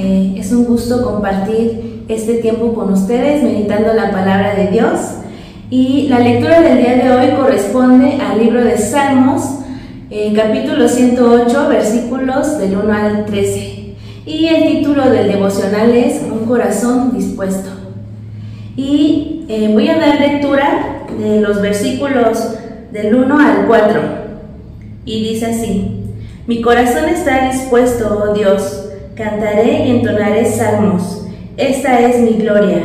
Eh, es un gusto compartir este tiempo con ustedes, meditando la palabra de Dios. Y la lectura del día de hoy corresponde al libro de Salmos, eh, capítulo 108, versículos del 1 al 13. Y el título del devocional es Un corazón dispuesto. Y eh, voy a dar lectura de los versículos del 1 al 4. Y dice así, Mi corazón está dispuesto, oh Dios cantaré y entonaré salmos esta es mi gloria.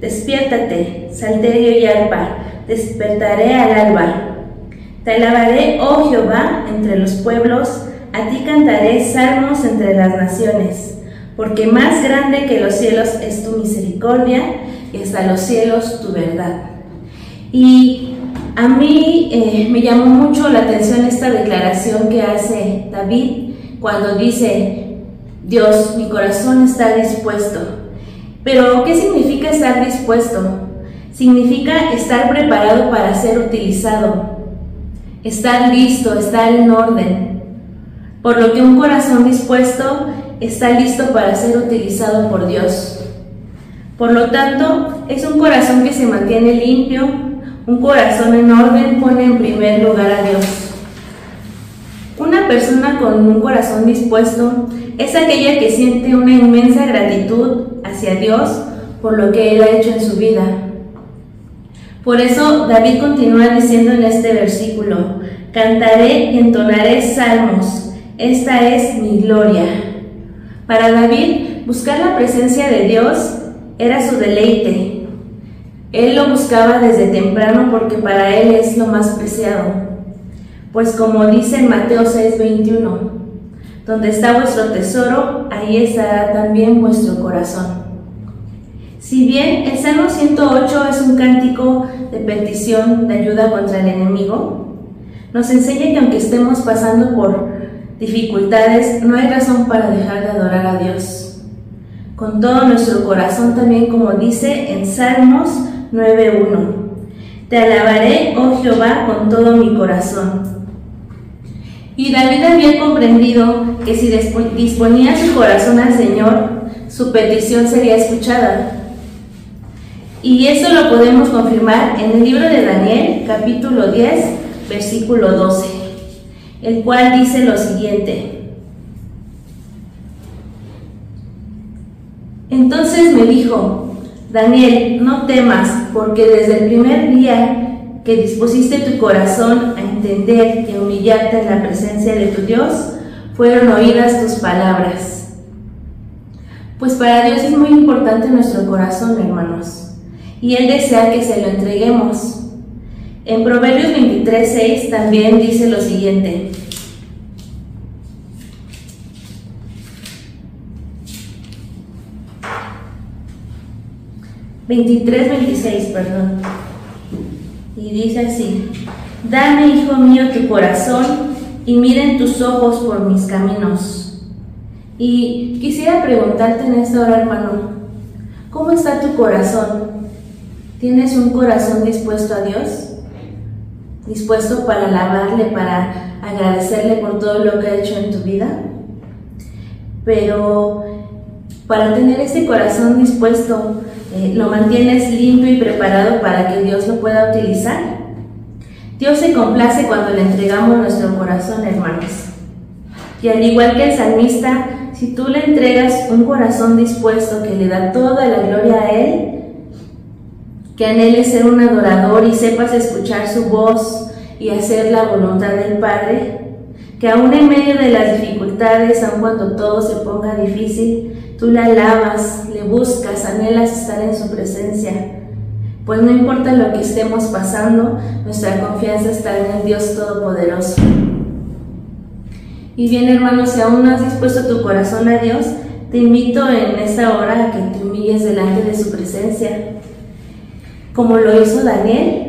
Despiértate, salterio y arpa, despertaré al alba. Te alabaré, oh Jehová, entre los pueblos, a ti cantaré salmos entre las naciones, porque más grande que los cielos es tu misericordia y hasta los cielos tu verdad. Y a mí eh, me llamó mucho la atención esta declaración que hace David cuando dice, Dios, mi corazón está dispuesto pero, ¿qué significa estar dispuesto? Significa estar preparado para ser utilizado, estar listo, estar en orden. Por lo que un corazón dispuesto está listo para ser utilizado por Dios. Por lo tanto, es un corazón que se mantiene limpio, un corazón en orden pone en primer lugar a Dios. Una persona con un corazón dispuesto es aquella que siente una inmensa gratitud hacia Dios por lo que Él ha hecho en su vida. Por eso David continúa diciendo en este versículo, cantaré y entonaré salmos, esta es mi gloria. Para David, buscar la presencia de Dios era su deleite. Él lo buscaba desde temprano porque para él es lo más preciado. Pues como dice en Mateo 6:21, donde está vuestro tesoro, ahí estará también vuestro corazón. Si bien el Salmo 108 es un cántico de petición de ayuda contra el enemigo, nos enseña que aunque estemos pasando por dificultades, no hay razón para dejar de adorar a Dios. Con todo nuestro corazón también, como dice en Salmos 9.1, Te alabaré, oh Jehová, con todo mi corazón. Y David había comprendido que si disponía su corazón al Señor, su petición sería escuchada. Y eso lo podemos confirmar en el libro de Daniel, capítulo 10, versículo 12, el cual dice lo siguiente. Entonces me dijo, Daniel, no temas, porque desde el primer día que dispusiste tu corazón a entender y humillarte en la presencia de tu Dios, fueron oídas tus palabras. Pues para Dios es muy importante nuestro corazón, hermanos y Él desea que se lo entreguemos. En Proverbios 23, también dice lo siguiente. ...23, 26, perdón... ...y dice así... ...dame, hijo mío, tu corazón... ...y miren tus ojos por mis caminos... ...y quisiera preguntarte en esta hora, hermano... ¿Cómo está tu corazón? ¿Tienes un corazón dispuesto a Dios? ¿Dispuesto para alabarle, para agradecerle por todo lo que ha hecho en tu vida? Pero para tener ese corazón dispuesto, eh, lo mantienes limpio y preparado para que Dios lo pueda utilizar. Dios se complace cuando le entregamos nuestro corazón, hermanos. Y al igual que el salmista, si tú le entregas un corazón dispuesto que le da toda la gloria a Él, que anheles ser un adorador y sepas escuchar su voz y hacer la voluntad del Padre, que aún en medio de las dificultades, aun cuando todo se ponga difícil, tú la alabas, le buscas, anhelas estar en su presencia. Pues no importa lo que estemos pasando, nuestra confianza está en el Dios Todopoderoso. Y bien, hermanos, si aún no has dispuesto tu corazón a Dios, te invito en esta hora a que te humilles delante de su presencia como lo hizo Daniel.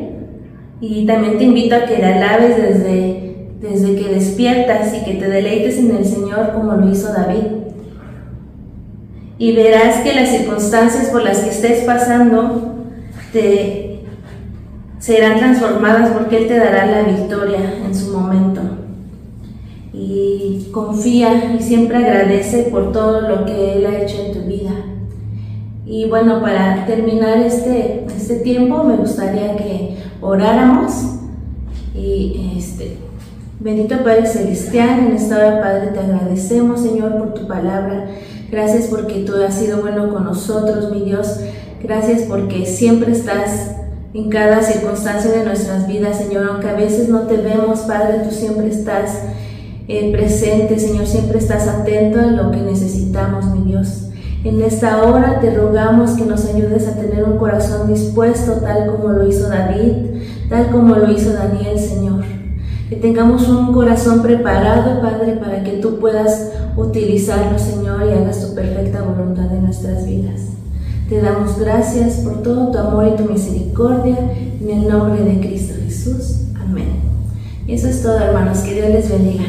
Y también te invito a que la alabes desde, desde que despiertas y que te deleites en el Señor como lo hizo David. Y verás que las circunstancias por las que estés pasando te serán transformadas porque Él te dará la victoria en su momento. Y confía y siempre agradece por todo lo que Él ha hecho en tu vida. Y bueno, para terminar este, este tiempo me gustaría que oráramos y este, bendito Padre Celestial, en esta hora Padre te agradecemos Señor por tu palabra. Gracias porque tú has sido bueno con nosotros, mi Dios. Gracias porque siempre estás en cada circunstancia de nuestras vidas, Señor. Aunque a veces no te vemos, Padre, tú siempre estás eh, presente, Señor. Siempre estás atento a lo que necesitamos, mi Dios. En esta hora te rogamos que nos ayudes a tener un corazón dispuesto, tal como lo hizo David, tal como lo hizo Daniel, Señor. Que tengamos un corazón preparado, Padre, para que tú puedas utilizarlo, Señor, y hagas tu perfecta voluntad en nuestras vidas. Te damos gracias por todo tu amor y tu misericordia, en el nombre de Cristo Jesús. Amén. Y eso es todo, hermanos. Que Dios les bendiga.